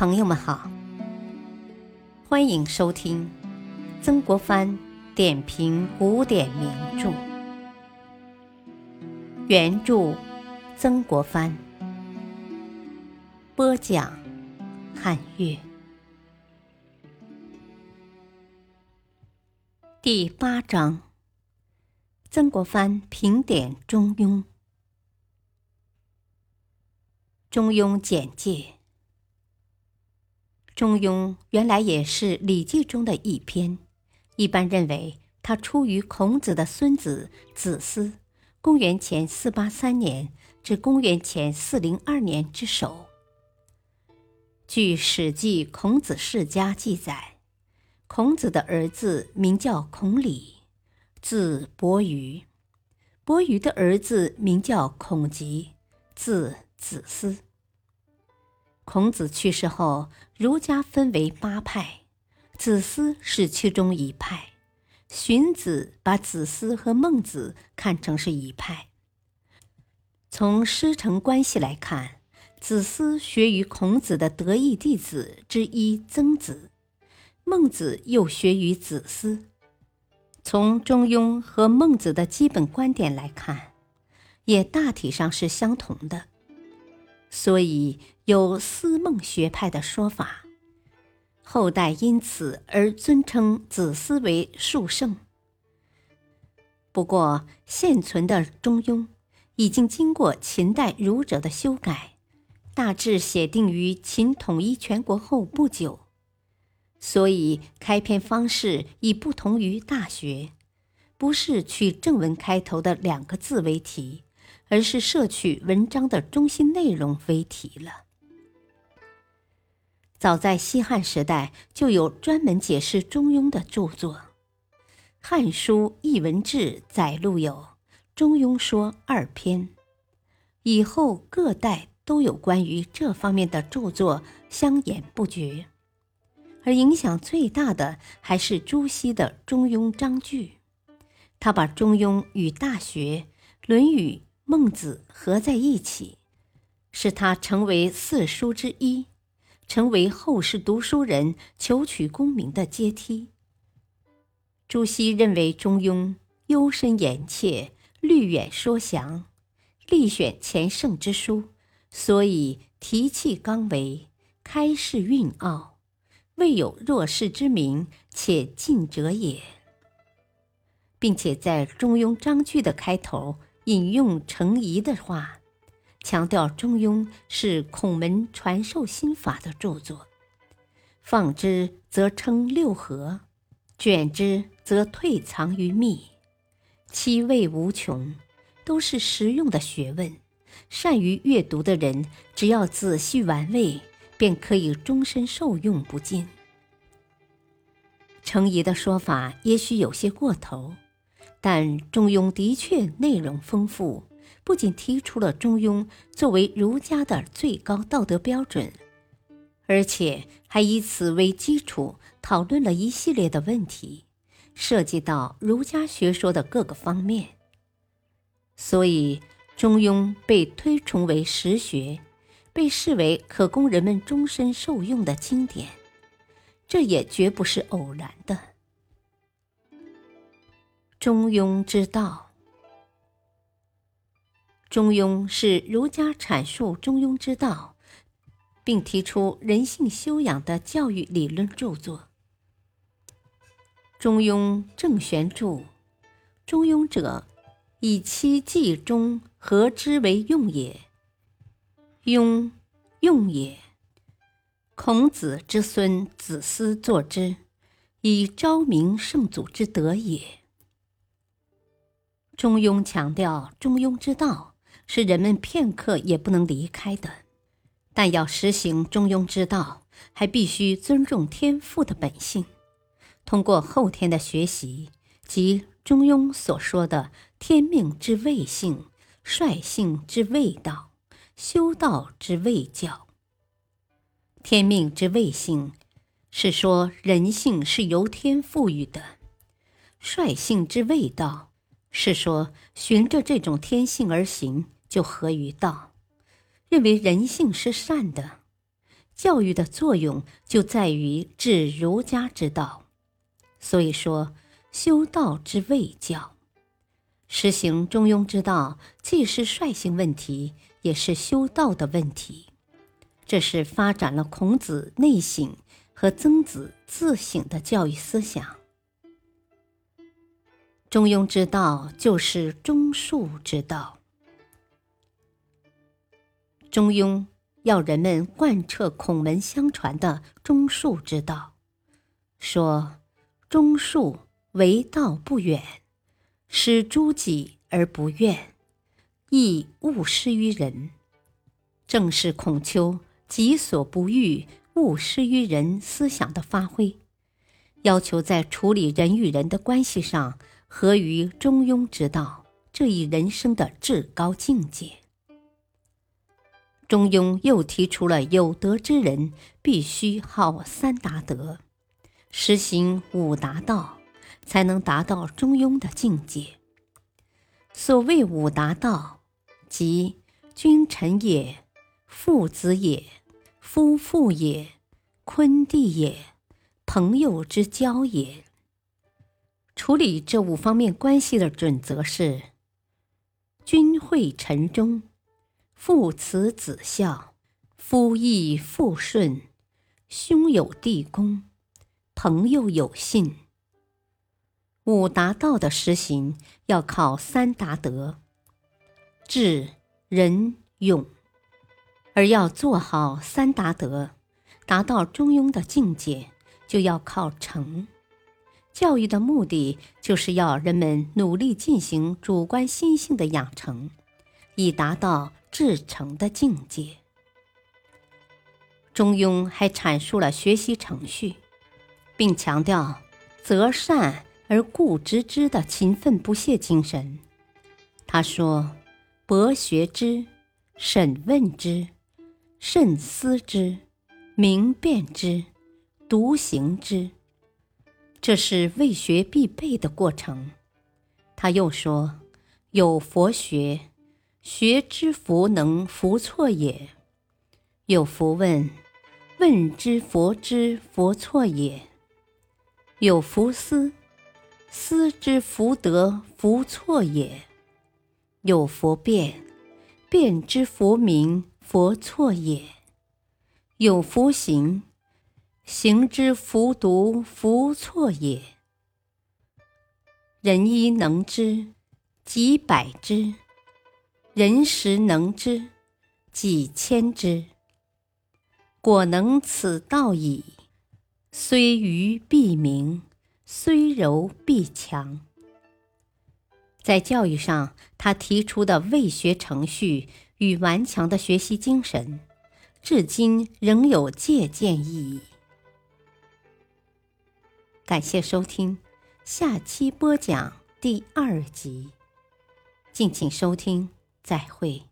朋友们好，欢迎收听曾国藩点评古典名著，原著曾国藩，播讲汉乐，第八章，曾国藩评点《中庸》，《中庸》简介。《中庸》原来也是《礼记》中的一篇，一般认为它出于孔子的孙子子思，公元前四八三年至公元前四零二年之手。据《史记·孔子世家》记载，孔子的儿子名叫孔鲤，字伯鱼；伯鱼的儿子名叫孔吉，字子思。孔子去世后，儒家分为八派，子思是其中一派。荀子把子思和孟子看成是一派。从师承关系来看，子思学于孔子的得意弟子之一曾子，孟子又学于子思。从中庸和孟子的基本观点来看，也大体上是相同的。所以有思孟学派的说法，后代因此而尊称子思为述圣。不过，现存的《中庸》已经经过秦代儒者的修改，大致写定于秦统一全国后不久，所以开篇方式已不同于《大学》，不是取正文开头的两个字为题。而是摄取文章的中心内容为题了。早在西汉时代，就有专门解释《中庸》的著作，《汉书·艺文志》载录有《中庸说》二篇。以后各代都有关于这方面的著作相沿不绝，而影响最大的还是朱熹的《中庸章句》，他把《中庸》与《大学》《论语》。孟子合在一起，使他成为四书之一，成为后世读书人求取功名的阶梯。朱熹认为《中庸》幽深严切，虑远说详，力选前圣之书，所以提气刚为，开示蕴奥，未有弱世之名，且近者也。并且在《中庸章句》的开头。引用程颐的话，强调《中庸》是孔门传授心法的著作，放之则称六合，卷之则退藏于密，其味无穷，都是实用的学问。善于阅读的人，只要仔细玩味，便可以终身受用不尽。程颐的说法也许有些过头。但《中庸》的确内容丰富，不仅提出了《中庸》作为儒家的最高道德标准，而且还以此为基础讨论了一系列的问题，涉及到儒家学说的各个方面。所以，《中庸》被推崇为实学，被视为可供人们终身受用的经典，这也绝不是偶然的。中庸之道，中庸是儒家阐述中庸之道，并提出人性修养的教育理论著作。中庸正玄注：中庸者，以其计中和之为用也。庸，用也。孔子之孙子思作之，以昭明圣祖之德也。中庸强调中庸之道是人们片刻也不能离开的，但要实行中庸之道，还必须尊重天赋的本性，通过后天的学习，即中庸所说的“天命之谓性，率性之谓道，修道之谓教”。天命之谓性，是说人性是由天赋予的；率性之谓道。是说，循着这种天性而行，就合于道。认为人性是善的，教育的作用就在于治儒家之道。所以说，修道之谓教。实行中庸之道，既是率性问题，也是修道的问题。这是发展了孔子内省和曾子自省的教育思想。中庸之道就是中恕之道。中庸要人们贯彻孔门相传的中恕之道，说：“中恕为道不远，使诸己而不怨，亦勿施于人。”正是孔丘。己所不欲，勿施于人思想的发挥，要求在处理人与人的关系上合于中庸之道这一人生的至高境界。中庸又提出了有德之人必须好三达德，实行五达道，才能达到中庸的境界。所谓五达道，即君臣也，父子也。夫妇也，坤弟也，朋友之交也。处理这五方面关系的准则是：君惠臣忠，父慈子孝，夫义妇顺，兄友弟恭，朋友有信。五达道的实行要靠三达德：智、仁、勇。而要做好三达德，达到中庸的境界，就要靠诚。教育的目的就是要人们努力进行主观心性的养成，以达到至诚的境界。中庸还阐述了学习程序，并强调择善而固执之的勤奋不懈精神。他说：“博学之，审问之。”慎思之，明辨之，笃行之，这是为学必备的过程。他又说：“有佛学，学之弗能弗错也；有弗问，问之佛之弗错也；有弗思，思之弗得弗错也；有弗辩，辩之弗明。”弗错也，有弗行，行之弗独弗错也。人一能知，几百之；人十能知，几千之。果能此道矣，虽愚必明，虽柔必强。在教育上，他提出的未学程序。与顽强的学习精神，至今仍有借鉴意义。感谢收听，下期播讲第二集，敬请收听，再会。